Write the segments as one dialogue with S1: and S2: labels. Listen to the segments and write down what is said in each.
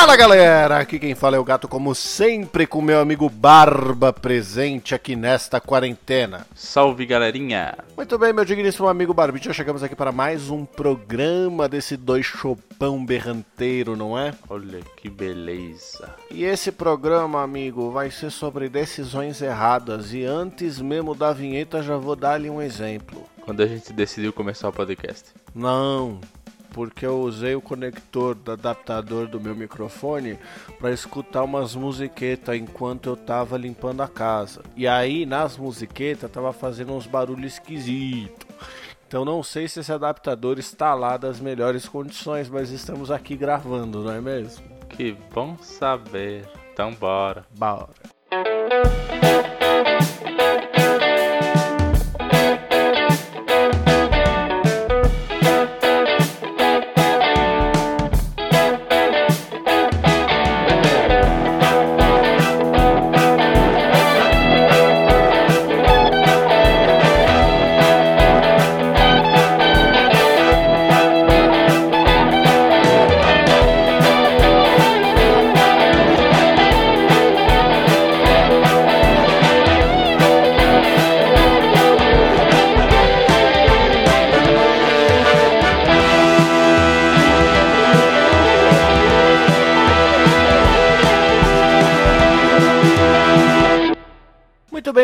S1: Fala galera, aqui quem fala é o gato, como sempre, com meu amigo Barba presente aqui nesta quarentena.
S2: Salve galerinha!
S1: Muito bem, meu digníssimo amigo Barbite, chegamos aqui para mais um programa desse dois chopão berranteiro, não é?
S2: Olha que beleza!
S1: E esse programa, amigo, vai ser sobre decisões erradas. E antes mesmo da vinheta, já vou dar-lhe um exemplo.
S2: Quando a gente decidiu começar o podcast.
S1: Não, porque eu usei o conector do adaptador do meu microfone para escutar umas musiquetas enquanto eu tava limpando a casa. E aí nas musiquetas tava fazendo uns barulhos esquisitos. Então não sei se esse adaptador está lá das melhores condições, mas estamos aqui gravando, não é mesmo?
S2: Que bom saber. Então bora.
S1: Bora.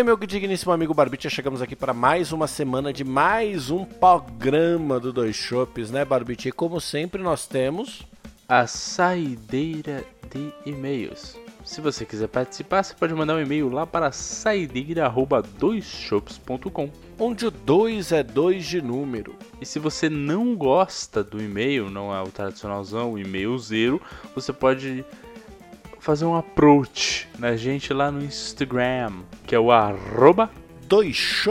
S1: Meu digníssimo amigo Barbicha, chegamos aqui para mais uma semana de mais um programa do Dois Shops, né, Barbicha? E como sempre, nós temos
S2: A saideira de e-mails. Se você quiser participar, você pode mandar um e-mail lá para saideira@doisshops.com.
S1: onde o 2 é 2 de número.
S2: E se você não gosta do e-mail, não é o tradicionalzão, o e-mail zero, você pode fazer um approach na gente lá no Instagram, que é o arroba
S1: Dois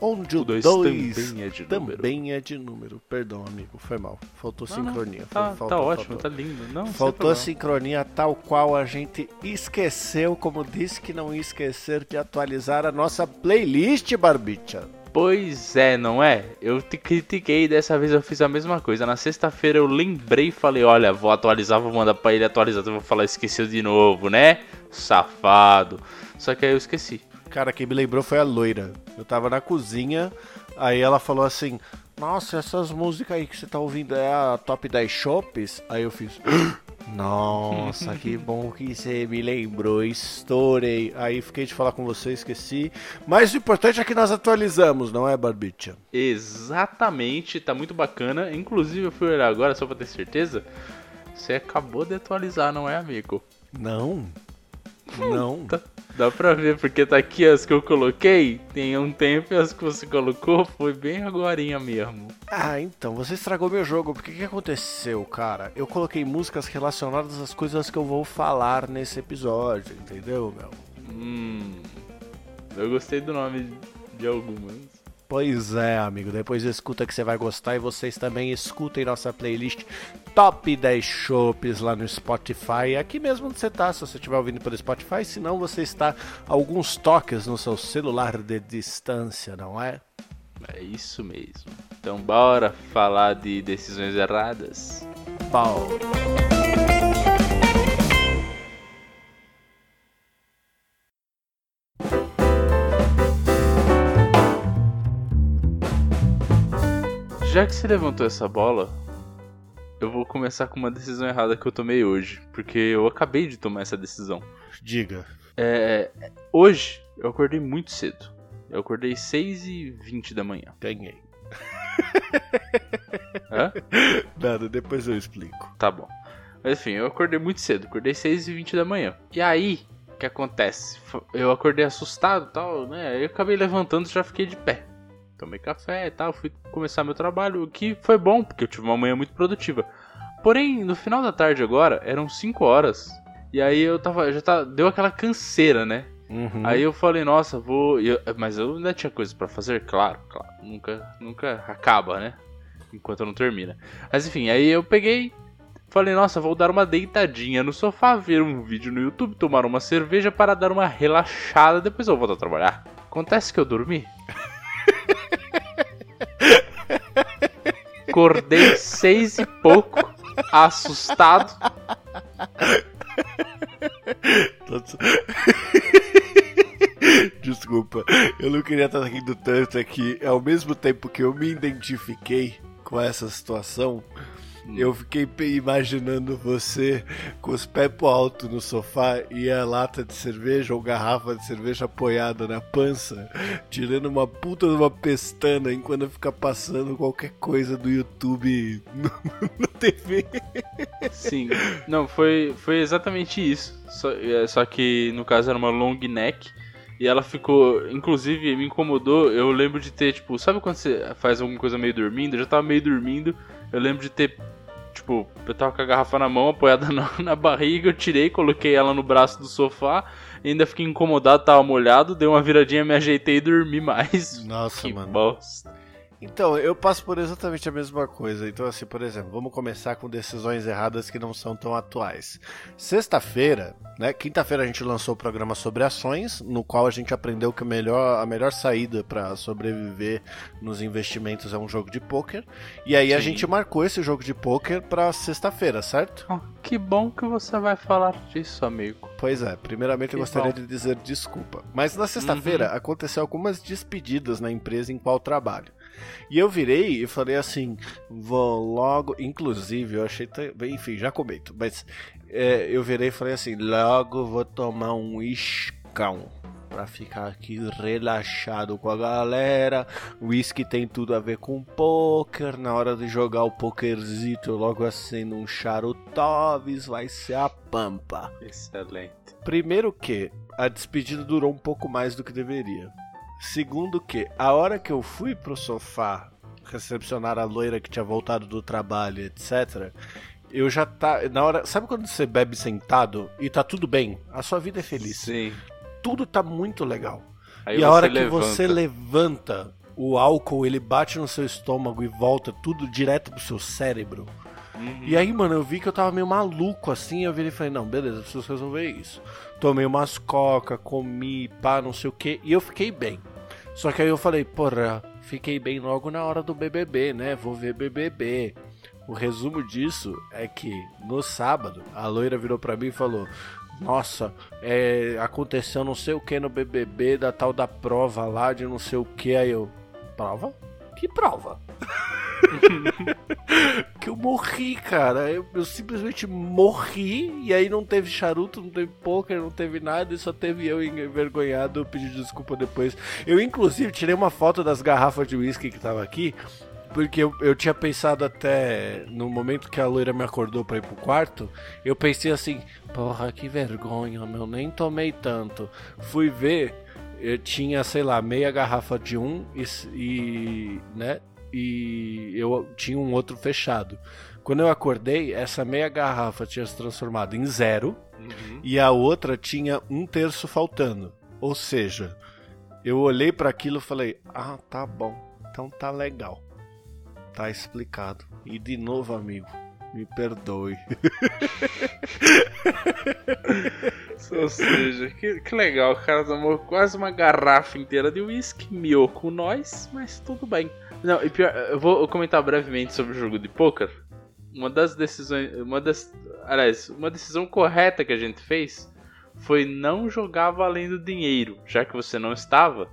S1: onde o
S2: dois
S1: 2
S2: também é de número.
S1: também é de número. Perdão, amigo, foi mal. Faltou
S2: Não, não,
S1: sincronia.
S2: Tá,
S1: Faltou,
S2: tá ótimo,
S1: faltou.
S2: tá lindo. Não,
S1: Faltou sincronia tal qual a gente esqueceu, como disse que não ia esquecer de atualizar a nossa playlist, Barbicha.
S2: Pois é, não é? Eu te critiquei dessa vez eu fiz a mesma coisa. Na sexta-feira eu lembrei e falei, olha, vou atualizar, vou mandar pra ele atualizar. Eu vou falar, esqueceu de novo, né? Safado. Só que aí eu esqueci.
S1: Cara, quem me lembrou foi a loira. Eu tava na cozinha, aí ela falou assim: Nossa, essas músicas aí que você tá ouvindo é a top 10 shops? Aí eu fiz. Nossa, que bom que você me lembrou, estourei. Aí fiquei de falar com você, esqueci. Mas o importante é que nós atualizamos, não é, Barbicha?
S2: Exatamente, tá muito bacana. Inclusive eu fui olhar agora só pra ter certeza. Você acabou de atualizar, não é, amigo?
S1: Não. Não.
S2: Tá- Dá pra ver, porque tá aqui as que eu coloquei, tem um tempo e as que você colocou foi bem agorinha mesmo.
S1: Ah, então, você estragou meu jogo. Porque que aconteceu, cara? Eu coloquei músicas relacionadas às coisas que eu vou falar nesse episódio, entendeu, meu?
S2: Hum. Eu gostei do nome de algumas.
S1: Pois é, amigo. Depois escuta que você vai gostar e vocês também escutem nossa playlist Top 10 Shops lá no Spotify. Aqui mesmo onde você tá, se você estiver ouvindo pelo Spotify. Se não, você está a alguns toques no seu celular de distância, não é?
S2: É isso mesmo. Então bora falar de decisões erradas.
S1: Bom.
S2: Já que você levantou essa bola, eu vou começar com uma decisão errada que eu tomei hoje, porque eu acabei de tomar essa decisão.
S1: Diga.
S2: É, hoje eu acordei muito cedo. Eu acordei 6h20 da manhã.
S1: Ganhei.
S2: Hã?
S1: Nada, depois eu explico.
S2: Tá bom. Mas enfim, eu acordei muito cedo, acordei 6 e 20 da manhã. E aí, o que acontece? Eu acordei assustado e tal, né? Aí eu acabei levantando e já fiquei de pé. Tomei café e tal, fui começar meu trabalho, o que foi bom, porque eu tive uma manhã muito produtiva. Porém, no final da tarde agora, eram 5 horas. E aí eu tava. Já tá, deu aquela canseira, né?
S1: Uhum.
S2: Aí eu falei, nossa, vou. eu- mas eu ainda tinha coisa pra fazer, claro, claro. Nunca, nunca acaba, né? Enquanto não termina. Mas enfim, aí eu peguei. Falei, nossa, vou dar uma deitadinha no sofá, ver um vídeo no YouTube, tomar uma cerveja para dar uma relaxada, depois eu volto a trabalhar. Acontece que eu dormi. Acordei seis e pouco, assustado.
S1: Desculpa, eu não queria estar rindo tanto aqui. Ao mesmo tempo que eu me identifiquei com essa situação, eu fiquei imaginando você com os pés pro alto no sofá e a lata de cerveja ou garrafa de cerveja apoiada na pança, tirando uma puta de uma pestana enquanto fica passando qualquer coisa do YouTube no, no TV.
S2: Sim, não, foi, foi exatamente isso. Só, é, só que no caso era uma long neck. E ela ficou, inclusive, me incomodou. Eu lembro de ter, tipo, sabe quando você faz alguma coisa meio dormindo? Eu já tava meio dormindo. Eu lembro de ter Tipo, eu tava com a garrafa na mão, apoiada na, na barriga, eu tirei, coloquei ela no braço do sofá, ainda fiquei incomodado, tava molhado, dei uma viradinha, me ajeitei e dormi mais.
S1: Nossa,
S2: que
S1: mano.
S2: bosta.
S1: Então, eu passo por exatamente a mesma coisa. Então, assim, por exemplo, vamos começar com decisões erradas que não são tão atuais. Sexta-feira, né? Quinta-feira a gente lançou o programa sobre ações, no qual a gente aprendeu que a melhor, a melhor saída para sobreviver nos investimentos é um jogo de pôquer. E aí Sim. a gente marcou esse jogo de pôquer para sexta-feira, certo?
S2: Oh, que bom que você vai falar disso, amigo.
S1: Pois é, primeiramente eu gostaria de dizer desculpa. Mas na sexta-feira uhum. aconteceu algumas despedidas na empresa em qual trabalho. E eu virei e falei assim: vou logo. Inclusive, eu achei. Enfim, já comento. Mas é, eu virei e falei assim: logo vou tomar um iscão para ficar aqui relaxado com a galera. Whisky tem tudo a ver com poker. Na hora de jogar o pokerzito, eu logo acendo um charutoves, vai ser a pampa.
S2: Excelente.
S1: Primeiro que a despedida durou um pouco mais do que deveria. Segundo que, a hora que eu fui pro sofá recepcionar a loira que tinha voltado do trabalho, etc., eu já tá. Na hora. Sabe quando você bebe sentado e tá tudo bem? A sua vida é feliz.
S2: Sim.
S1: Tudo tá muito legal. Aí e a hora que levanta. você levanta, o álcool ele bate no seu estômago e volta tudo direto pro seu cérebro. Uhum. E aí, mano, eu vi que eu tava meio maluco assim. Eu virei e falei: não, beleza, preciso resolver isso. Tomei umas coca, comi, pá, não sei o que. E eu fiquei bem. Só que aí eu falei: porra, fiquei bem logo na hora do BBB, né? Vou ver BBB. O resumo disso é que no sábado a loira virou para mim e falou: Nossa, é, aconteceu não sei o que no BBB da tal da prova lá de não sei o que. Aí eu: Prova? Que prova? que eu morri, cara. Eu, eu, simplesmente morri e aí não teve charuto, não teve poker, não teve nada e só teve eu envergonhado pedir desculpa depois. Eu, inclusive, tirei uma foto das garrafas de uísque que tava aqui. Porque eu, eu tinha pensado até no momento que a loira me acordou pra ir pro quarto, eu pensei assim, porra, que vergonha, meu, nem tomei tanto. Fui ver, eu tinha, sei lá, meia garrafa de um e, e né, e eu tinha um outro fechado. Quando eu acordei, essa meia garrafa tinha se transformado em zero uhum. e a outra tinha um terço faltando. Ou seja, eu olhei para aquilo e falei: Ah, tá bom, então tá legal, tá explicado. E de novo, amigo, me perdoe.
S2: Ou seja, que, que legal, o cara tomou quase uma garrafa inteira de uísque, miou com nós, mas tudo bem. Não, e pior, eu vou comentar brevemente sobre o jogo de poker. Uma das decisões, uma das, aliás, uma decisão correta que a gente fez foi não jogar valendo dinheiro, já que você não estava.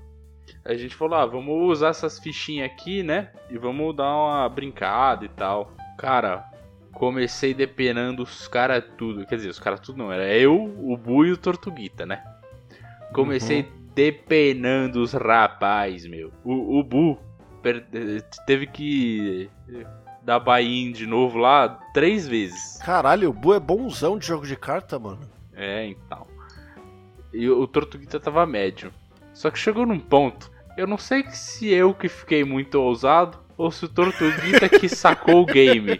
S2: A gente falou, ah, vamos usar essas fichinhas aqui, né? E vamos dar uma brincada e tal. Cara, comecei depenando os caras tudo. Quer dizer, os caras tudo não, era eu, o Bu e o Tortuguita, né? Comecei uhum. depenando os rapaz, meu. O, o Bu teve que dar buy-in de novo lá três vezes.
S1: Caralho, o Bu é bonzão de jogo de carta, mano.
S2: É, então. E o Tortuguita tava médio. Só que chegou num ponto. Eu não sei se eu que fiquei muito ousado ou se o Tortuguita que sacou o game.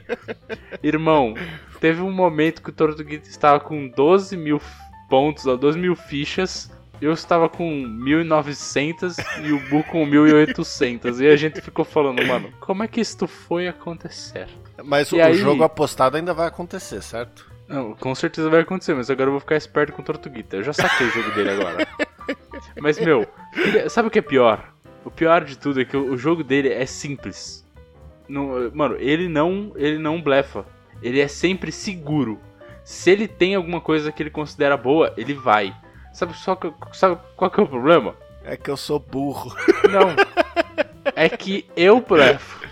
S2: Irmão, teve um momento que o Tortuguita estava com 12 mil pontos, 12 mil fichas eu estava com 1900 e o Bu com 1800. E a gente ficou falando, mano, como é que isso foi acontecer?
S1: Mas e o aí... jogo apostado ainda vai acontecer, certo?
S2: Não, com certeza vai acontecer, mas agora eu vou ficar esperto com o Tortuguita. Eu já saquei o jogo dele agora. Mas, meu, sabe o que é pior? O pior de tudo é que o jogo dele é simples. Não, mano, ele não, ele não blefa. Ele é sempre seguro. Se ele tem alguma coisa que ele considera boa, ele vai. Sabe, só que, sabe qual que é o problema?
S1: É que eu sou burro.
S2: Não. É que eu blefo.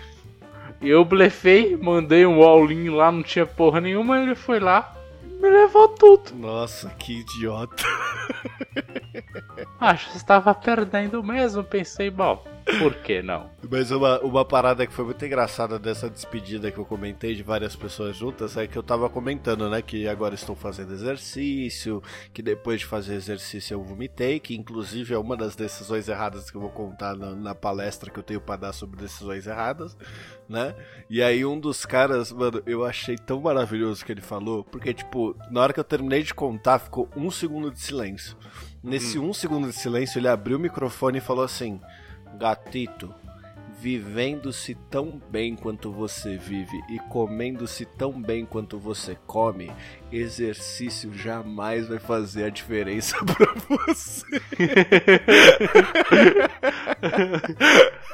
S2: Eu blefei, mandei um all-in lá, não tinha porra nenhuma, ele foi lá, me levou tudo.
S1: Nossa, que idiota.
S2: Acho que estava perdendo mesmo, pensei, bom, por que não?
S1: Mas uma, uma parada que foi muito engraçada dessa despedida que eu comentei de várias pessoas juntas é que eu tava comentando, né, que agora estou fazendo exercício, que depois de fazer exercício eu vomitei, que inclusive é uma das decisões erradas que eu vou contar na, na palestra que eu tenho para dar sobre decisões erradas, né? E aí um dos caras, mano, eu achei tão maravilhoso que ele falou, porque tipo, na hora que eu terminei de contar, ficou um segundo de silêncio. Nesse hum. um segundo de silêncio, ele abriu o microfone e falou assim: Gatito, vivendo-se tão bem quanto você vive e comendo-se tão bem quanto você come, exercício jamais vai fazer a diferença para você.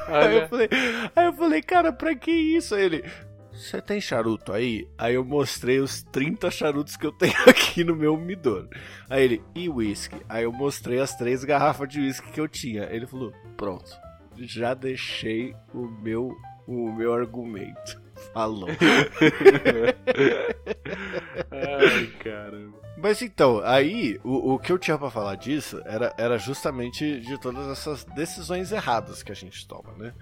S1: aí, eu falei, aí eu falei, cara, pra que isso? Aí ele, você tem charuto aí? Aí eu mostrei os 30 charutos que eu tenho aqui no meu umidor. Aí ele, e whisky? Aí eu mostrei as três garrafas de whisky que eu tinha. Ele falou, pronto já deixei o meu, o meu argumento. Falou.
S2: Ai, caramba.
S1: Mas então, aí o, o que eu tinha para falar disso era, era justamente de todas essas decisões erradas que a gente toma, né?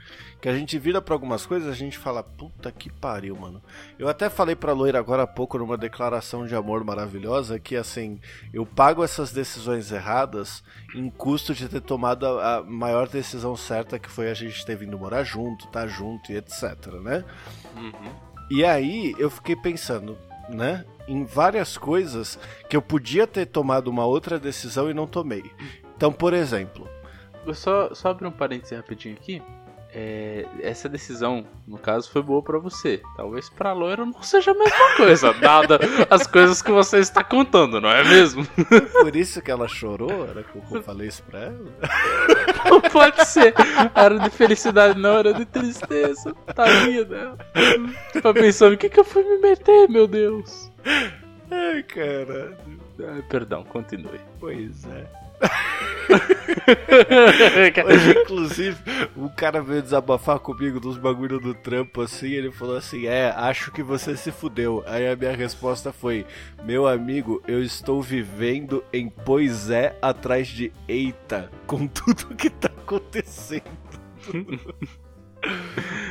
S1: Que a gente vira para algumas coisas a gente fala, puta que pariu, mano. Eu até falei pra Loira agora há pouco numa declaração de amor maravilhosa que assim, eu pago essas decisões erradas em custo de ter tomado a, a maior decisão certa que foi a gente ter vindo morar junto, tá junto e etc, né? Uhum. E aí eu fiquei pensando, né? Em várias coisas que eu podia ter tomado uma outra decisão e não tomei. Então, por exemplo.
S2: Eu só, só abrir um parênteses rapidinho aqui é, essa decisão, no caso, foi boa para você. Talvez para loiro não seja a mesma coisa, dada as coisas que você está contando, não é mesmo?
S1: Por isso que ela chorou? Era que eu falei isso pra ela?
S2: Não pode ser. Era de felicidade, não, era de tristeza. Tadinha dela. Tá pensando, o que, que eu fui me meter, meu Deus?
S1: Ai, caralho.
S2: Ai, perdão, continue.
S1: Pois é. inclusive, o cara veio desabafar comigo dos bagulho do trampo assim. Ele falou assim: É, acho que você se fudeu. Aí a minha resposta foi: Meu amigo, eu estou vivendo em pois é atrás de eita, com tudo que tá acontecendo.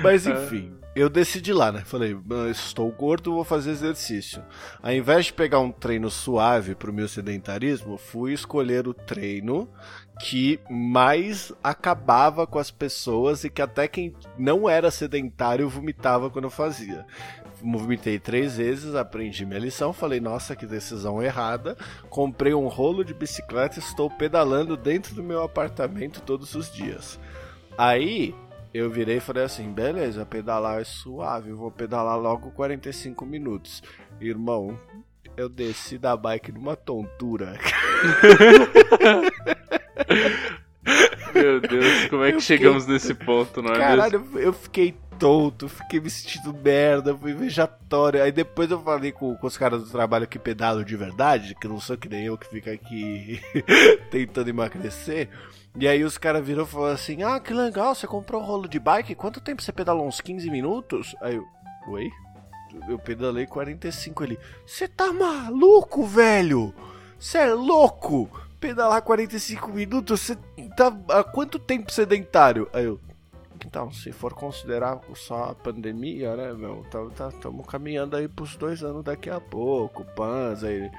S1: Mas enfim eu decidi lá, né? Falei, estou gordo, vou fazer exercício. Ao invés de pegar um treino suave para o meu sedentarismo, fui escolher o treino que mais acabava com as pessoas e que até quem não era sedentário vomitava quando eu fazia. Movimentei três vezes, aprendi minha lição, falei, nossa, que decisão errada. Comprei um rolo de bicicleta e estou pedalando dentro do meu apartamento todos os dias. Aí eu virei e falei assim: beleza, pedalar é suave, vou pedalar logo 45 minutos. Irmão, eu desci da bike numa tontura.
S2: Meu Deus, como é que eu chegamos fiquei... nesse ponto, não é
S1: Caralho,
S2: mesmo?
S1: eu fiquei tonto, fiquei me sentindo merda, fui vejatório. Aí depois eu falei com, com os caras do trabalho que pedalam de verdade, que não sou que nem eu que fica aqui tentando emagrecer. E aí os caras viram e falaram assim: Ah, que legal, você comprou um rolo de bike? Quanto tempo você pedalou? Uns 15 minutos? Aí eu, oi? Eu pedalei 45 ali. Você tá maluco, velho? Você é louco? Pedalar 45 minutos? Você tá há quanto tempo sedentário? Aí eu, então, se for considerar só a pandemia, né, meu? Estamos tá, tá, caminhando aí pros dois anos daqui a pouco, Panza aí.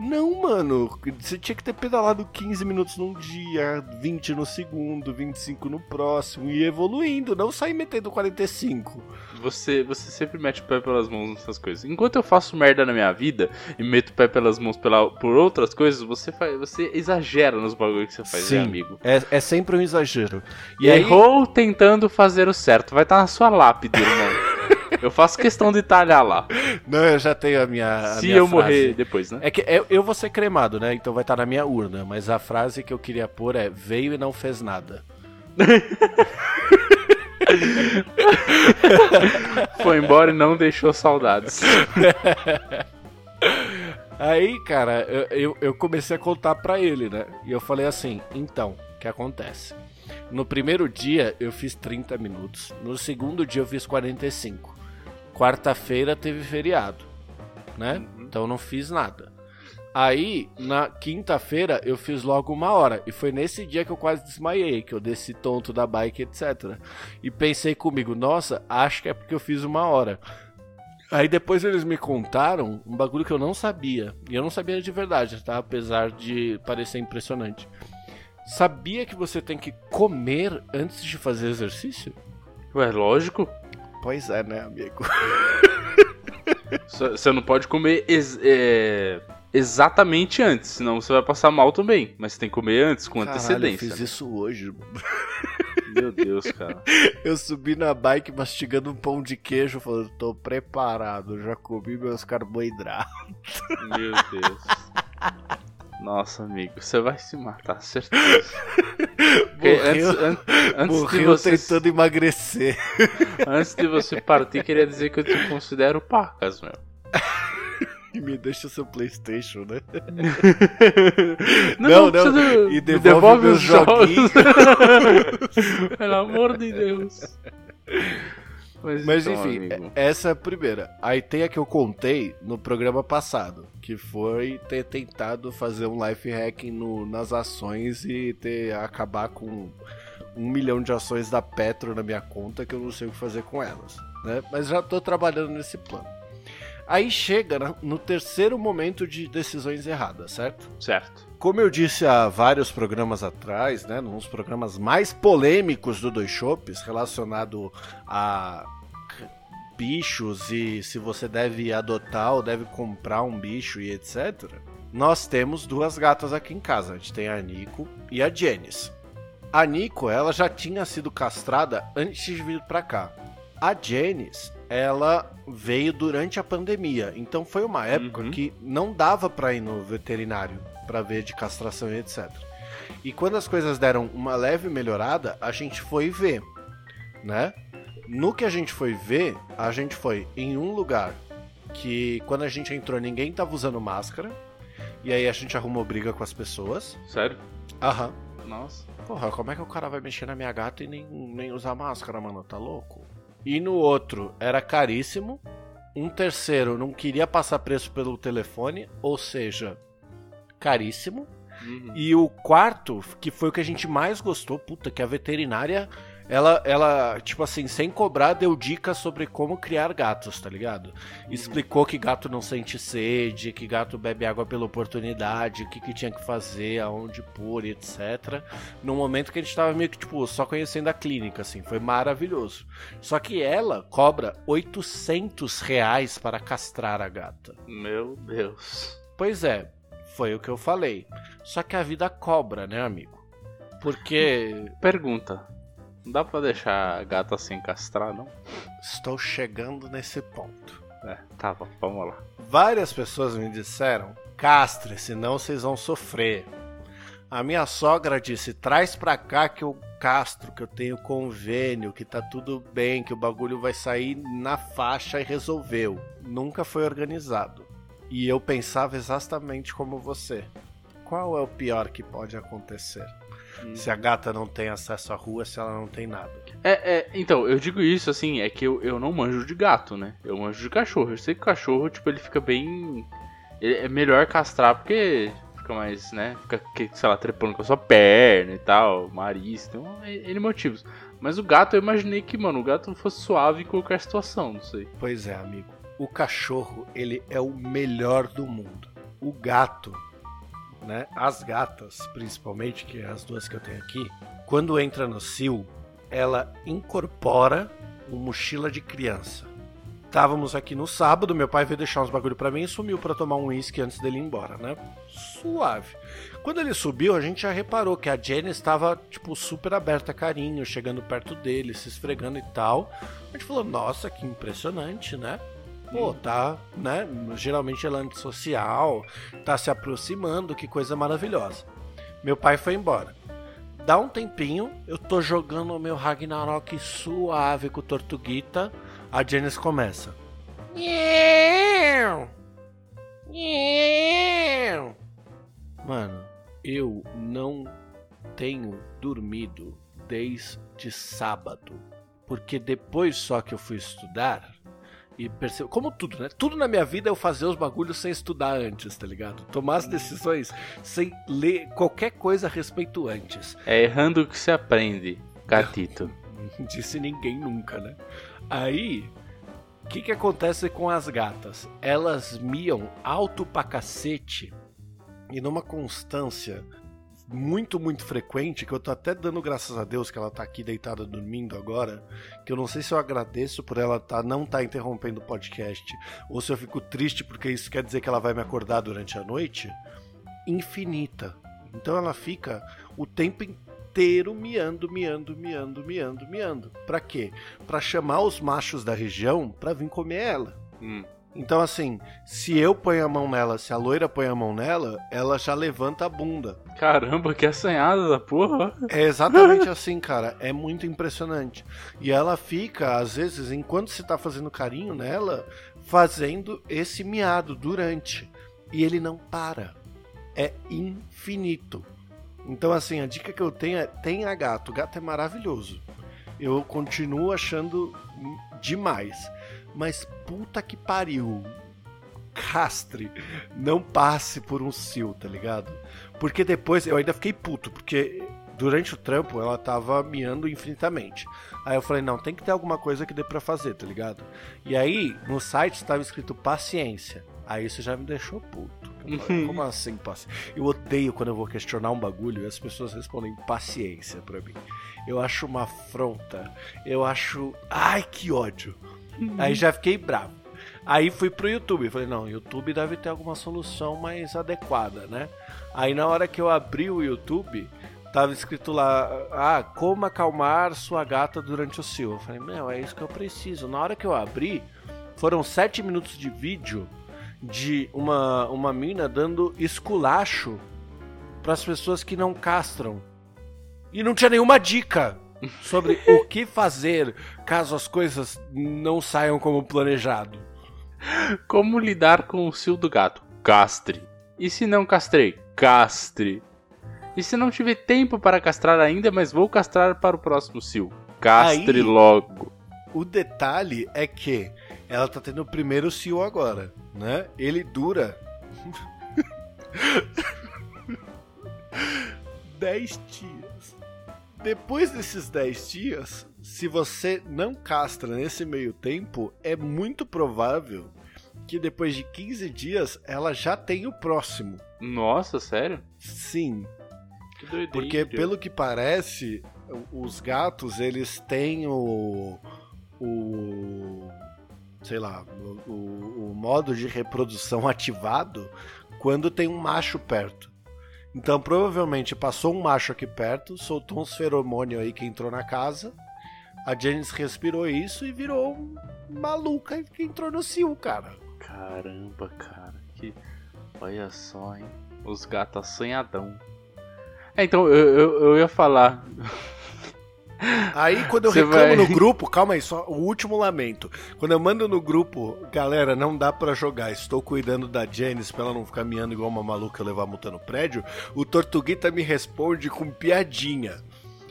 S1: Não, mano. Você tinha que ter pedalado 15 minutos num dia, 20 no segundo, 25 no próximo e evoluindo, não sair metendo 45.
S2: Você, você sempre mete o pé pelas mãos nessas coisas. Enquanto eu faço merda na minha vida e meto o pé pelas mãos pela, por outras coisas, você faz, você exagera nos bagulhos que você faz,
S1: Sim,
S2: né, amigo?
S1: É, é sempre um exagero.
S2: E Errou aí... tentando fazer o certo. Vai estar tá na sua lápide, irmão. Eu faço questão de talhar lá.
S1: Não, eu já tenho a minha. A
S2: Se
S1: minha
S2: eu
S1: frase.
S2: morrer depois, né?
S1: É que eu, eu vou ser cremado, né? Então vai estar na minha urna. Mas a frase que eu queria pôr é: veio e não fez nada.
S2: Foi embora e não deixou saudades.
S1: Aí, cara, eu, eu, eu comecei a contar pra ele, né? E eu falei assim: então, o que acontece? No primeiro dia eu fiz 30 minutos, no segundo dia eu fiz 45. Quarta-feira teve feriado, né?
S2: Uhum.
S1: Então não fiz nada. Aí, na quinta-feira, eu fiz logo uma hora. E foi nesse dia que eu quase desmaiei, que eu desci tonto da bike, etc. E pensei comigo, nossa, acho que é porque eu fiz uma hora. Aí depois eles me contaram um bagulho que eu não sabia. E eu não sabia de verdade, tá? Apesar de parecer impressionante. Sabia que você tem que comer antes de fazer exercício?
S2: Ué, lógico.
S1: Pois é, né, amigo?
S2: Você não pode comer ex- é, exatamente antes, senão você vai passar mal também. Mas você tem que comer antes, com
S1: Caralho, eu
S2: antecedência.
S1: fiz isso hoje.
S2: Meu Deus, cara.
S1: Eu subi na bike mastigando um pão de queijo, falando, tô preparado, já comi meus carboidratos.
S2: Meu Deus. Nossa, amigo, você vai se matar, certeza.
S1: Morreu,
S2: antes, an- antes de
S1: morreu
S2: você,
S1: tentando emagrecer.
S2: antes de você partir, queria dizer que eu te considero pacas, meu.
S1: E me deixa seu Playstation, né?
S2: Não,
S1: Não,
S2: não,
S1: e
S2: me
S1: devolve meus
S2: os jogos.
S1: joguinhos.
S2: Pelo amor de Deus. Mas,
S1: Mas
S2: então,
S1: enfim,
S2: amigo,
S1: essa é a primeira. Aí tem a que eu contei no programa passado, que foi ter tentado fazer um life hacking no- nas ações e ter acabar com um milhão de ações da Petro na minha conta que eu não sei o que fazer com elas, né? Mas já tô trabalhando nesse plano. Aí chega no terceiro momento de decisões erradas, certo?
S2: certo.
S1: Como eu disse há vários programas atrás, né, nos programas mais polêmicos do Dois Chopes, relacionado a bichos e se você deve adotar ou deve comprar um bicho e etc. Nós temos duas gatas aqui em casa. A gente tem a Nico e a Janice. A Nico, ela já tinha sido castrada antes de vir pra cá. A Janice, ela veio durante a pandemia. Então foi uma época
S2: Uhum.
S1: que não dava pra ir no veterinário pra ver de castração e etc. E quando as coisas deram uma leve melhorada, a gente foi ver, né? No que a gente foi ver, a gente foi em um lugar que quando a gente entrou ninguém tava usando máscara. E aí a gente arrumou briga com as pessoas.
S2: Sério?
S1: Aham.
S2: Nossa.
S1: Porra, como é que o cara vai mexer na minha gata e nem, nem usar máscara, mano? Tá louco? E no outro era caríssimo. Um terceiro não queria passar preço pelo telefone, ou seja, caríssimo.
S2: Uhum.
S1: E o quarto, que foi o que a gente mais gostou, puta, que a veterinária, ela, ela, tipo assim, sem cobrar, deu dicas sobre como criar gatos, tá ligado? Explicou que gato não sente sede, que gato bebe água pela oportunidade, o que, que tinha que fazer, aonde pôr, etc. No momento que a gente tava meio que, tipo, só conhecendo a clínica, assim, foi maravilhoso. Só que ela cobra 800 reais para castrar a gata.
S2: Meu Deus.
S1: Pois é, foi o que eu falei. Só que a vida cobra, né, amigo? Porque
S2: Pergunta. Não dá pra deixar a gata sem castrar, não?
S1: estou chegando nesse ponto.
S2: É, tá bom, vamos lá.
S1: Várias pessoas me disseram: castre, senão vocês vão sofrer. A minha sogra disse: traz pra cá que eu castro, que eu tenho convênio, que tá tudo bem, que o bagulho vai sair na faixa e resolveu. Nunca foi organizado. E eu pensava exatamente como você. Qual é o pior que pode acontecer? Se a gata não tem acesso à rua, se ela não tem nada.
S2: É, é, então, eu digo isso assim, é que eu, eu não manjo de gato, né? Eu manjo de cachorro. Eu sei que o cachorro, tipo, ele fica bem. ele- é melhor castrar porque fica mais, né? Fica, que- sei lá, trepando com a sua perna e tal, nariz, então, é- N motivos. Mas o gato, eu imaginei que, mano, o gato fosse suave em qualquer situação, não sei.
S1: Pois é, amigo. O cachorro, ele é o melhor do mundo. O gato, né? As gatas, principalmente, que é as duas que eu tenho aqui, quando entra no cio, ela incorpora uma mochila de criança. Estávamos aqui no sábado, meu pai veio deixar uns bagulho pra mim e sumiu pra tomar um uísque antes dele ir embora, né? Suave. Quando ele subiu, a gente já reparou que a Jenny estava, tipo, super aberta a carinho, chegando perto dele, se esfregando e tal. A gente falou, nossa, que impressionante, né? Pô, tá, né? Geralmente ela é antissocial, tá se aproximando, que coisa maravilhosa. Meu pai foi embora. Dá um tempinho, eu tô jogando o meu Ragnarok suave com Tortuguita. A Janice começa. Nheu! Eu não tenho dormido desde sábado. Porque depois só que eu fui estudar e percebo. Como tudo, né? Tudo na minha vida é eu fazer os bagulhos sem estudar antes, tá ligado? Tomar as decisões sem ler qualquer coisa a respeito antes.
S2: É errando que se aprende, gatito.
S1: Disse ninguém nunca, né? Aí, o que, que acontece com as gatas? Elas miam alto pra cacete e numa constância muito, muito frequente, que eu tô até dando graças a Deus que ela tá aqui deitada dormindo agora, que eu não sei se eu agradeço por ela tá, não tá interrompendo o podcast, ou se eu fico triste porque isso quer dizer que ela vai me acordar durante a noite, infinita. Então ela fica o tempo inteiro miando, miando, miando, miando, miando. Pra quê? Pra chamar os machos da região pra vir comer ela.
S2: Hum.
S1: Então, assim, se eu ponho a mão nela, se a loira põe a mão nela, ela já levanta a bunda.
S2: Caramba, que assanhada da porra.
S1: É exatamente assim, cara. É muito impressionante. E ela fica, às vezes, enquanto você tá fazendo carinho nela, fazendo esse miado durante. E ele não para. É infinito. Então, assim, a dica que eu tenho é: tenha gato. Gato é maravilhoso. Eu continuo achando demais. Mas puta que pariu. Castre, não passe por um cio, tá ligado? Porque depois eu ainda fiquei puto, porque durante o trampo ela tava miando infinitamente. Aí eu falei, não, tem que ter alguma coisa que dê pra fazer, tá ligado? E aí, no site estava escrito paciência. Aí isso já me deixou puto. Falei, Como assim, paciência? Eu odeio quando eu vou questionar um bagulho e as pessoas respondem paciência pra mim. Eu acho uma afronta. Eu acho. Ai, que ódio. Aí já fiquei bravo. Aí fui pro YouTube. Falei, não, YouTube deve ter alguma solução mais adequada, né? Aí na hora que eu abri o YouTube, tava escrito lá, ah, como acalmar sua gata durante o cio. Eu falei, meu, é isso que eu preciso. Na hora que eu abri, foram sete minutos de vídeo de uma, uma mina dando esculacho para as pessoas que não castram. E não tinha nenhuma dica sobre o que fazer caso as coisas não saiam como planejado.
S2: Como lidar com o cio do gato? Castre. E se não castrei? Castre. E se não tiver tempo para castrar ainda, mas vou castrar para o próximo cio? Castre
S1: Aí-
S2: logo.
S1: O detalhe é que ela tá tendo o primeiro cio agora, né? Ele dura 10 dias. Depois desses 10 dias, se você não castra nesse meio tempo, é muito provável que depois de 15 dias ela já tenha o próximo.
S2: Nossa, sério?
S1: Sim,
S2: Que doideira.
S1: porque pelo que parece, os gatos eles têm o. o sei lá, o, o- o modo de reprodução ativado quando tem um macho perto. Então provavelmente passou um macho aqui perto, soltou uns feromônios aí que entrou na casa. A Janice respirou isso e virou maluca que entrou no cio, cara.
S2: Caramba, cara. Que... Olha só, hein? Os gatos assanhadão. É, então, eu, eu, eu ia falar.
S1: Aí quando eu
S2: Você
S1: reclamo
S2: vai-
S1: no grupo, calma aí, só o último lamento. Quando eu mando no grupo, galera, não dá pra jogar, estou cuidando da Janice pra ela não ficar miando igual uma maluca e levar a multa no prédio, o Tortuguita me responde com piadinha.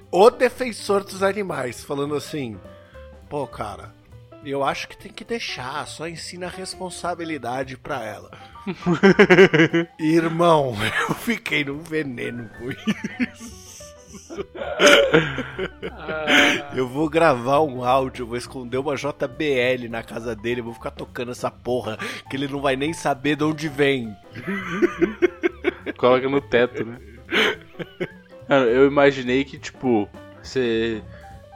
S1: O defensor dos animais, falando assim: pô, cara, eu acho que tem que deixar, só ensina a responsabilidade pra ela. Irmão, eu fiquei num veneno com isso. Eu vou gravar um áudio, vou esconder uma JBL na casa dele, vou ficar tocando essa porra, que ele não vai nem saber de onde vem.
S2: Coloca no teto, né? Cara, eu imaginei que, tipo, você.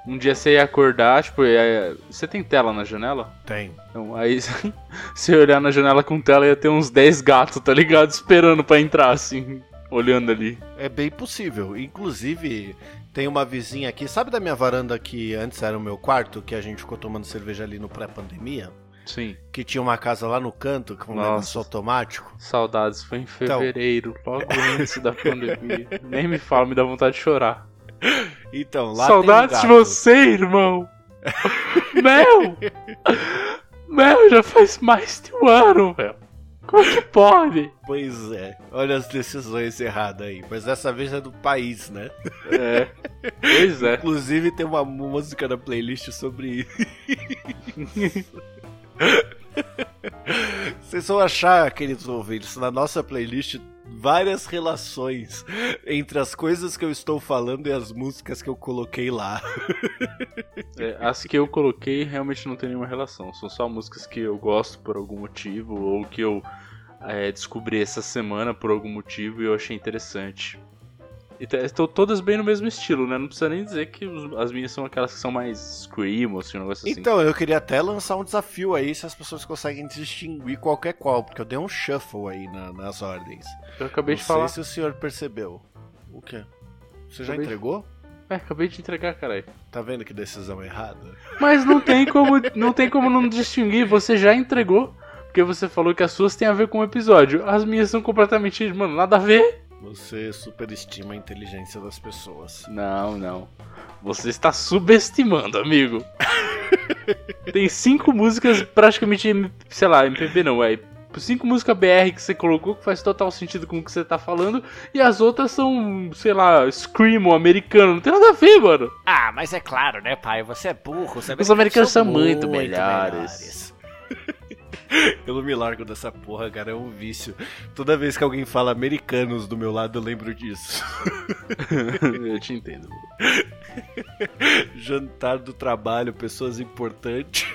S2: Um dia você ia acordar, tipo, ia- você tem tela na janela?
S1: Tem.
S2: Então, aí você olhar na janela com tela ia ter uns 10 gatos, tá ligado? Esperando pra entrar, assim, olhando ali.
S1: É bem possível. Inclusive, tem uma vizinha aqui, sabe da minha varanda que antes era o meu quarto, que a gente ficou tomando cerveja ali no pré-pandemia?
S2: Sim.
S1: Que tinha uma casa lá no canto, com um
S2: Nossa.
S1: negócio automático.
S2: Saudades, foi em
S1: Então.
S2: fevereiro, logo antes da pandemia. Nem me fala, me dá vontade de chorar.
S1: Então, lá
S2: Saudades de
S1: um gato.
S2: você, irmão! Mel! Mel, já faz mais de um ano, velho. Como que pode?
S1: Pois é, olha as decisões erradas aí. Mas dessa vez é do país, né?
S2: É. Pois é.
S1: Inclusive tem uma música na playlist sobre isso. Vocês vão achar, queridos ouvintes, na nossa playlist várias relações entre as coisas que eu estou falando e as músicas que eu coloquei lá.
S2: É, as que eu coloquei realmente não tem nenhuma relação. São só músicas que eu gosto por algum motivo ou que eu é, descobri essa semana por algum motivo e eu achei interessante. Estão todas bem no mesmo estilo, né? Não precisa nem dizer que as minhas são aquelas que são mais scream ou assim, um negócio
S1: assim. Então, eu queria até lançar um desafio aí se as pessoas conseguem distinguir qualquer qual, porque eu dei um shuffle aí na, nas ordens.
S2: Eu acabei
S1: Não
S2: de falar.
S1: Não sei se o senhor percebeu. O quê? Você já entregou?
S2: De... É, acabei de entregar, caralho.
S1: Tá vendo que decisão errada?
S2: Mas não tem como não tem como não distinguir, você já entregou. Porque você falou que as suas têm a ver com o episódio. As minhas são completamente, mano, nada a ver.
S1: Você superestima a inteligência das pessoas.
S2: Não, não. Você está subestimando, amigo. Tem cinco músicas praticamente, sei lá, MPB não, é cinco músicas BR que você colocou que faz total sentido com o que você tá falando, e as outras são, sei lá, Screamo americano, não tem nada a ver, mano.
S1: Ah, mas é claro, né, pai? Você é burro. Você
S2: Os americanos são, são muito, muito melhores. melhores.
S1: Eu não me largo dessa porra, cara, é um vício. Toda vez que alguém fala americanos do meu lado, eu lembro disso.
S2: eu te entendo.
S1: Jantar do trabalho, pessoas importantes.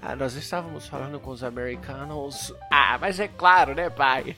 S1: ah, nós estávamos falando com os americanos. Ah, mas é claro, né, pai?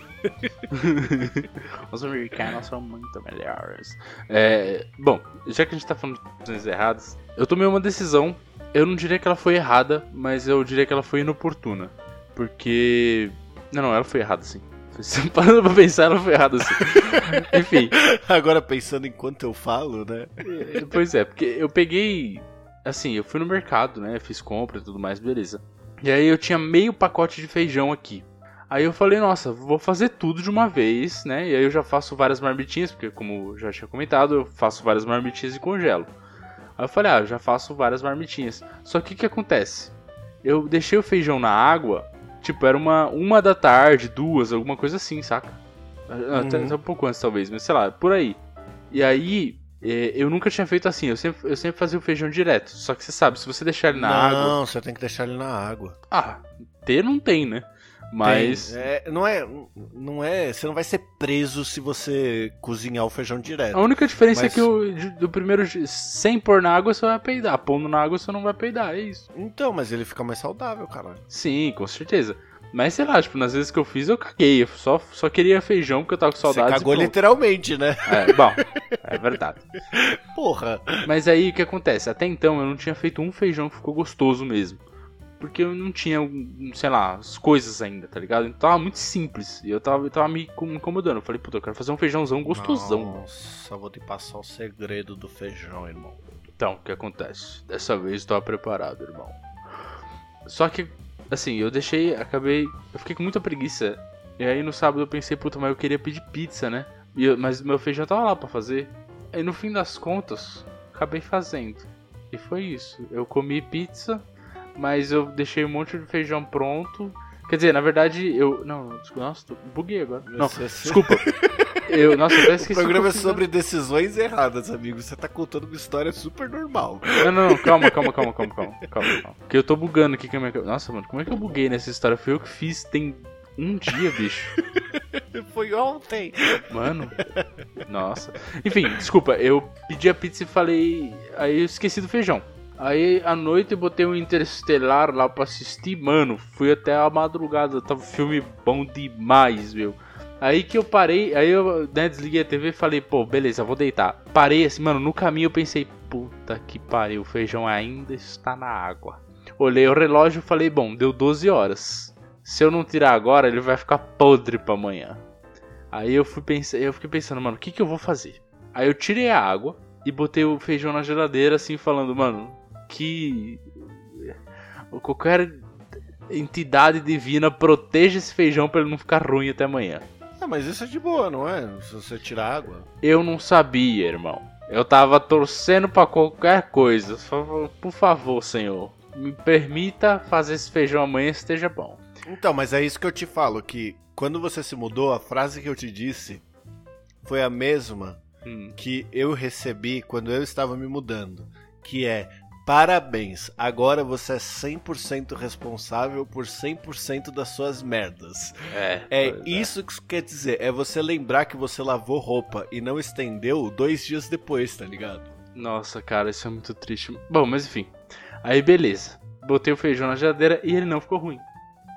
S2: os americanos são muito melhores. É, bom, já que a gente tá falando de coisas erradas, eu tomei uma decisão eu não diria que ela foi errada, mas eu diria que ela foi inoportuna. Porque. Não, não, ela foi errada sim. Parando pra pensar, ela foi errada sim. Enfim.
S1: Agora pensando enquanto eu falo, né?
S2: É, pois é, porque eu peguei. Assim, eu fui no mercado, né? Fiz compra e tudo mais, beleza. E aí eu tinha meio pacote de feijão aqui. Aí eu falei, nossa, vou fazer tudo de uma vez, né? E aí eu já faço várias marmitinhas, porque como já tinha comentado, eu faço várias marmitinhas e congelo. Aí eu falei, ah, eu já faço várias marmitinhas. Só que o que acontece? Eu deixei o feijão na água, tipo, era uma, uma da tarde, duas, alguma coisa assim, saca? Até, uhum. até um pouco antes, talvez, mas sei lá, por aí. E aí, é, eu nunca tinha feito assim, eu sempre, eu sempre fazia o feijão direto. Só que você sabe, se você deixar ele na
S1: não,
S2: água.
S1: Não, você tem que deixar ele na água.
S2: Ah, ter não tem, né? Mas.
S1: É, não é. Não é. Você não vai ser preso se você cozinhar o feijão direto.
S2: A única diferença mas... é que o, do primeiro. Sem pôr na água você vai peidar. Pondo na água você não vai peidar, é isso.
S1: Então, mas ele fica mais saudável, cara.
S2: Sim, com certeza. Mas sei lá, tipo, nas vezes que eu fiz eu caguei. Eu só, só queria feijão porque eu tava com saudade.
S1: Você cagou literalmente, né?
S2: É, bom, é verdade.
S1: Porra.
S2: Mas aí o que acontece? Até então eu não tinha feito um feijão que ficou gostoso mesmo porque eu não tinha, sei lá, as coisas ainda, tá ligado? Então tava muito simples. E eu tava, eu tava me incomodando. Eu falei, puta, eu quero fazer um feijãozão gostosão.
S1: Nossa, vou te passar o segredo do feijão, irmão.
S2: Então, o que acontece? Dessa vez estou preparado, irmão. Só que, assim, eu deixei, acabei. Eu fiquei com muita preguiça. E aí no sábado eu pensei, puta, mas eu queria pedir pizza, né? Eu, mas meu feijão tava lá pra fazer. Aí no fim das contas, acabei fazendo. E foi isso. Eu comi pizza, mas eu deixei um monte de feijão pronto. Quer dizer, na verdade, eu. Não, nossa, buguei agora. Não, desculpa. Eu, nossa, eu até esqueci.
S1: O programa é sobre decisões erradas, amigo. Você tá contando uma história super normal.
S2: Não, não, não, calma, calma, calma, calma, calma, calma, calma. Porque eu tô bugando aqui com a minha. Nossa, mano, como é que eu buguei nessa história? Foi eu que fiz, tem um dia, bicho.
S1: Foi ontem.
S2: Mano. Nossa. Enfim, desculpa, eu pedi a pizza e falei. Aí eu esqueci do feijão. Aí à noite eu botei um Interestelar lá pra assistir, mano. Fui até a madrugada, tava um filme bom demais, meu. Aí que eu parei, aí eu né, desliguei a TV e falei, pô, beleza, vou deitar. Parei assim, mano, no caminho eu pensei, puta que pariu, o feijão ainda está na água. Olhei o relógio e falei, bom, deu 12 horas. Se eu não tirar agora, ele vai ficar podre pra amanhã. Aí eu fui pensar, eu fiquei pensando, mano, o que que eu vou fazer? Aí eu tirei a água e botei o feijão na geladeira assim, falando, mano, que qualquer entidade divina proteja esse feijão para ele não ficar ruim até amanhã.
S1: Ah, mas isso é de boa, não é? Se você tirar água.
S2: Eu não sabia, irmão. Eu tava torcendo para qualquer coisa. Por favor, senhor, me permita fazer esse feijão amanhã esteja bom.
S1: Então, mas é isso que eu te falo, que quando você se mudou, a frase que eu te disse foi a mesma
S2: Hum.
S1: que eu recebi quando eu estava me mudando, que é parabéns, agora você é 100% responsável por 100% das suas merdas.
S2: É,
S1: É
S2: pois
S1: isso que isso quer dizer, é você lembrar que você lavou roupa e não estendeu dois dias depois, tá ligado?
S2: Nossa, cara, isso é muito triste. Bom, mas enfim. Aí beleza. Botei o feijão na geladeira e ele não ficou ruim.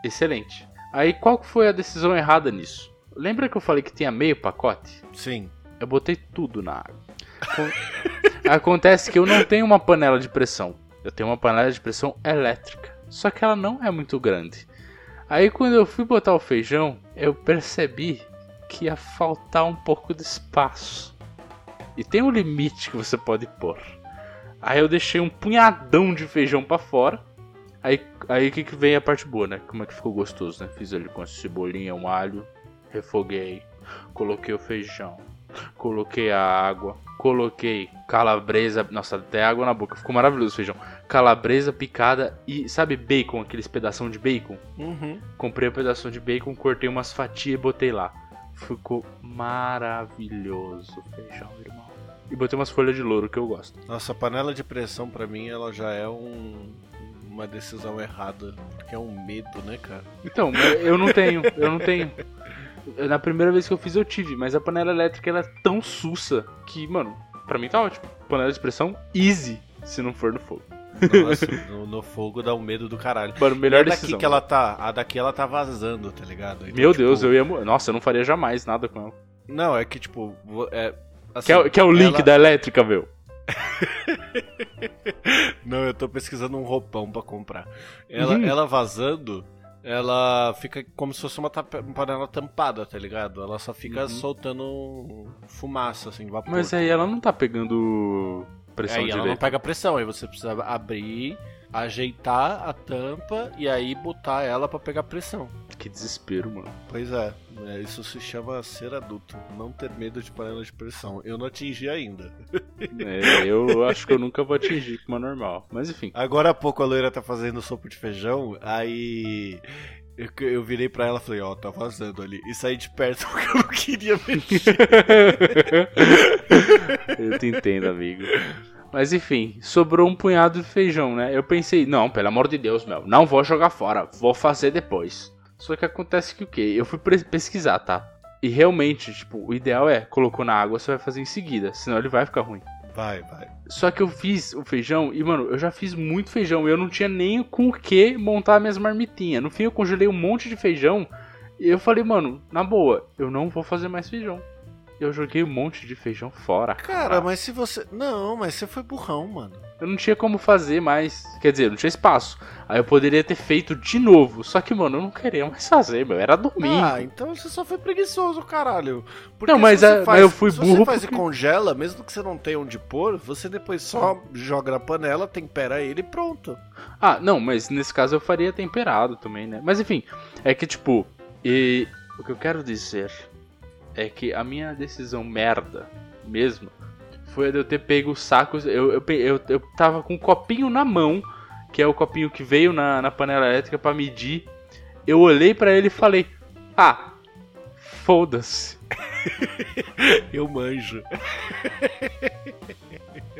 S2: Excelente. Aí qual foi a decisão errada nisso? Lembra que eu falei que tinha meio pacote?
S1: Sim.
S2: Eu botei tudo na água. Acon- Acontece que eu não tenho uma panela de pressão. Eu tenho uma panela de pressão elétrica. Só que ela não é muito grande. Aí quando eu fui botar o feijão, eu percebi que ia faltar um pouco de espaço. E tem um limite que você pode pôr. Aí eu deixei um punhadão de feijão pra fora. Aí aí que, que vem a parte boa, né? Como é que ficou gostoso, né? Fiz ele com cebolinha, um alho, refoguei, coloquei o feijão, coloquei a água, coloquei calabresa, nossa, até água na boca, ficou maravilhoso o feijão. Calabresa picada e sabe bacon, aqueles pedação de bacon?
S1: Uhum.
S2: Comprei um pedaço de bacon, cortei umas fatias e botei lá. Ficou maravilhoso o feijão, irmão. E botei umas folhas de louro que eu gosto.
S1: Nossa, a panela de pressão pra mim ela já é um uma decisão errada, porque é um medo, né, cara?
S2: Então, eu não tenho, eu não tenho. Na primeira vez que eu fiz eu tive, mas a panela elétrica ela é tão sussa que, mano, pra mim tá ótimo. Panela de pressão easy, se não for no fogo.
S1: Nossa, no, no fogo dá um medo do caralho.
S2: Mano,
S1: E
S2: melhor
S1: a daqui
S2: decisão.
S1: que ela tá, a daqui ela tá vazando, tá ligado? Então,
S2: Meu
S1: tipo,
S2: Deus, eu ia. Nossa, eu não faria jamais nada com ela.
S1: Não, é que tipo, é assim,
S2: Quer, quer o link
S1: ela-
S2: da elétrica, meu?
S1: Não, eu tô pesquisando um roupão pra comprar. Ela,
S2: Uhum.
S1: ela vazando, ela fica como se fosse uma panela tampada, tá ligado? Ela só fica
S2: Uhum.
S1: soltando fumaça, assim, vapor.
S2: Mas aí ela não tá pegando pressão
S1: Aí ela não pega pressão, aí você precisa abrir, ajeitar a tampa e aí botar ela pra pegar pressão.
S2: Que desespero, mano.
S1: Pois é, é, isso se chama ser adulto, não ter medo de panela de pressão. Eu não atingi ainda.
S2: É, eu acho que eu nunca vou atingir com uma normal. Mas enfim.
S1: Agora há pouco a loira tá fazendo sopa de feijão, aí eu, eu virei pra ela e falei, ó, tá vazando ali. E saí de perto porque eu não queria mexer.
S2: eu te entendo, amigo. Mas enfim, sobrou um punhado de feijão, né? Eu pensei, não, pelo amor de Deus, meu, não vou jogar fora, vou fazer depois. Só que acontece que o quê? Eu fui pesquisar, tá? E realmente, tipo, o ideal é, colocou na água, você vai fazer em seguida, senão ele vai ficar ruim.
S1: Vai, vai.
S2: Só que eu fiz o feijão e, mano, eu já fiz muito feijão e eu não tinha nem com o que montar minhas marmitinhas. No fim, eu congelei um monte de feijão e eu falei, mano, na boa, eu não vou fazer mais feijão. Eu joguei um monte de feijão fora.
S1: Cara, mas se você. Não, mas você foi burrão, mano.
S2: Eu não tinha como fazer mais. Quer dizer, não tinha espaço. Aí eu poderia ter feito de novo. Só que, mano, eu não queria mais fazer, meu. Era domingo.
S1: Ah, então você só foi preguiçoso, caralho. Porque
S2: Não, mas
S1: se você
S2: é- mas eu fui
S1: se
S2: burro
S1: você faz
S2: porque-
S1: e congela, mesmo que você não tenha onde pôr, você depois só joga na panela, tempera ele e pronto.
S2: Ah, não, mas nesse caso eu faria temperado também, né? Mas enfim, é que tipo, e o que eu quero dizer é que a minha decisão merda mesmo foi a de eu ter pego os sacos. Eu, eu, eu, eu tava com um copinho na mão, que é o copinho que veio na, na panela elétrica pra medir. Eu olhei pra ele e falei: Ah, foda-se.
S1: Eu manjo.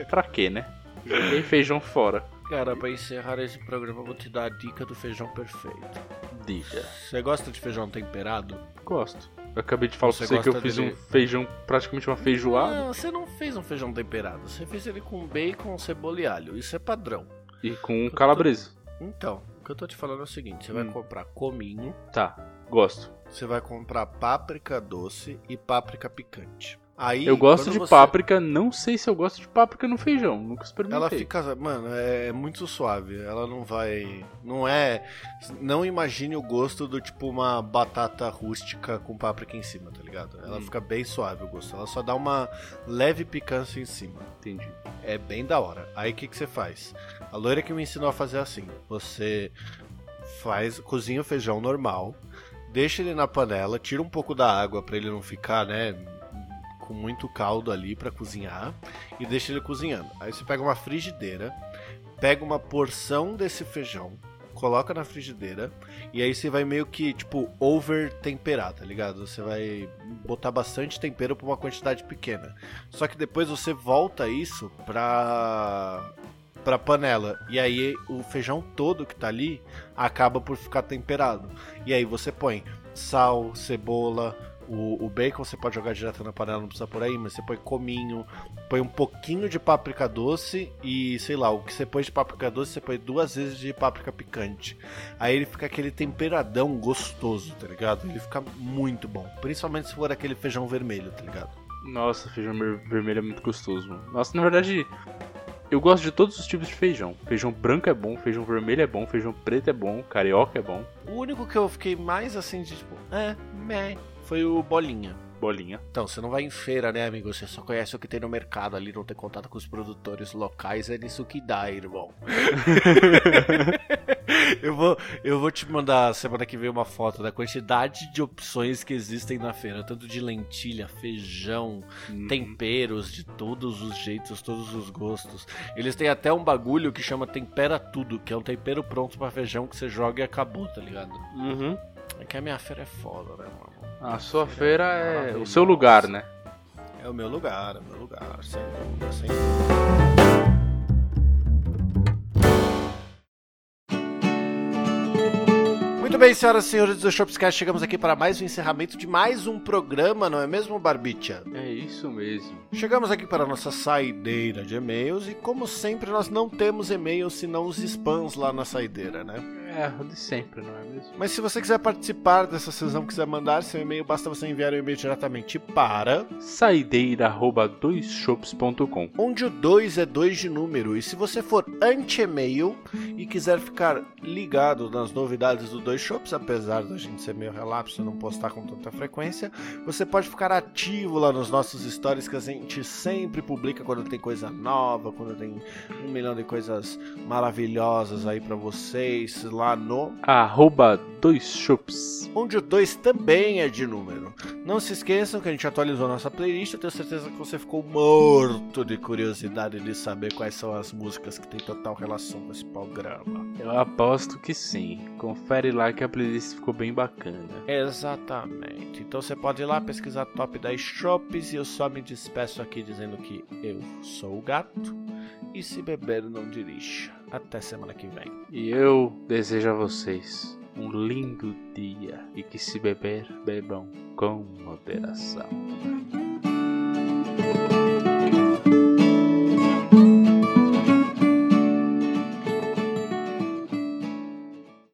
S2: Pra quê, né? Joguei feijão fora.
S1: Cara, pra encerrar esse programa, eu vou te dar a dica do feijão perfeito.
S2: Diga.
S1: Você gosta de feijão temperado?
S2: Gosto. Eu acabei de falar
S1: Você
S2: pra você que eu fiz
S1: dele-
S2: um feijão, praticamente uma feijoada.
S1: Não, você não fez um feijão temperado. Você fez ele com bacon, cebola e alho. Isso é padrão.
S2: E com calabresa.
S1: Então, o que eu tô te falando é o seguinte: você vai
S2: Hum.
S1: comprar cominho,
S2: Tá, gosto.
S1: você vai comprar páprica doce e páprica picante. Aí,
S2: eu gosto de
S1: você-
S2: páprica, não sei se eu gosto de páprica no feijão, nunca experimentei.
S1: Ela fica, mano, é muito suave. Ela não vai, não é, não imagine o gosto do tipo uma batata rústica com páprica em cima, tá ligado? Ela
S2: Hum.
S1: fica bem suave o gosto. Ela só dá uma leve picância em cima.
S2: Entendi.
S1: É bem da hora. Aí o que, que você faz? A loira que me ensinou a fazer assim: você faz, cozinha o feijão normal, deixa ele na panela, tira um pouco da água pra ele não ficar, né, com muito caldo ali pra cozinhar e deixa ele cozinhando. Aí você pega uma frigideira, pega uma porção desse feijão, coloca na frigideira e aí você vai meio que, tipo, over temperar, tá ligado? Você vai botar bastante tempero pra uma quantidade pequena. Só que depois você volta isso pra pra panela. E aí o feijão todo que tá ali acaba por ficar temperado. E aí você põe sal, cebola, o, o, bacon você pode jogar direto na panela, não precisa por aí, mas você põe cominho, põe um pouquinho de páprica doce e sei lá, o que você põe de páprica doce, você põe duas vezes de páprica picante. Aí ele fica aquele temperadão gostoso, tá ligado? Ele fica muito bom, principalmente se for aquele feijão vermelho, tá ligado?
S2: Nossa, feijão vermelho é muito gostoso, mano. Nossa, na verdade, eu gosto de todos os tipos de feijão. Feijão branco é bom, feijão vermelho é bom, feijão preto é bom, carioca é bom.
S1: O único que eu fiquei mais assim de tipo, é, meh, foi o Bolinha.
S2: Bolinha.
S1: Então, você não vai em feira, né, amigo? Você só conhece o que tem no mercado ali, não tem contato com os produtores locais, é nisso que dá, irmão. eu, vou, eu vou te mandar semana que vem uma foto da quantidade de opções que existem na feira, tanto de lentilha, feijão, hum. temperos de todos os jeitos, todos os gostos. Eles têm até um bagulho que chama tempera tudo, que é um tempero pronto para feijão que você joga e acabou, tá ligado?
S2: Uhum.
S1: É que a minha feira é foda, né, mano?
S2: A sua feira é o seu lugar, né?
S1: É o meu lugar, é o meu lugar, sem dúvida, sem dúvida. Muito bem, senhoras e senhores do Shopscast, chegamos aqui para mais um encerramento de mais um programa, não é mesmo, Barbicha?
S2: É isso mesmo.
S1: Chegamos aqui para a nossa saideira de e-mails e, como sempre, nós não temos e-mails senão os spams lá na saideira, né?
S2: É, de sempre, não é mesmo?
S1: Mas se você quiser participar dessa sessão, quiser mandar seu e-mail, basta você enviar o e-mail diretamente para
S2: saideira@doisshops.com,
S1: onde o 2 é 2 de número. E se você for anti-e-mail e quiser ficar ligado nas novidades do Dois Shops, apesar da gente ser meio relapso e não postar com tanta frequência, você pode ficar ativo lá nos nossos stories que a gente sempre publica quando tem coisa nova, quando tem um milhão de coisas maravilhosas aí para vocês lá lá no
S2: arroba dois chups,
S1: onde o 2 também é de número. Não se esqueçam que a gente atualizou nossa playlist. Eu tenho certeza que você ficou morto de curiosidade de saber quais são as músicas que tem total relação com esse programa.
S2: Eu aposto que sim. Confere lá que a playlist ficou bem bacana.
S1: Exatamente. Então você pode ir lá pesquisar top 10 shops e eu só me despeço aqui dizendo que eu sou o gato e se beber não dirija. Até semana que vem.
S2: E eu desejo a vocês um lindo dia e que se beber, bebam com moderação.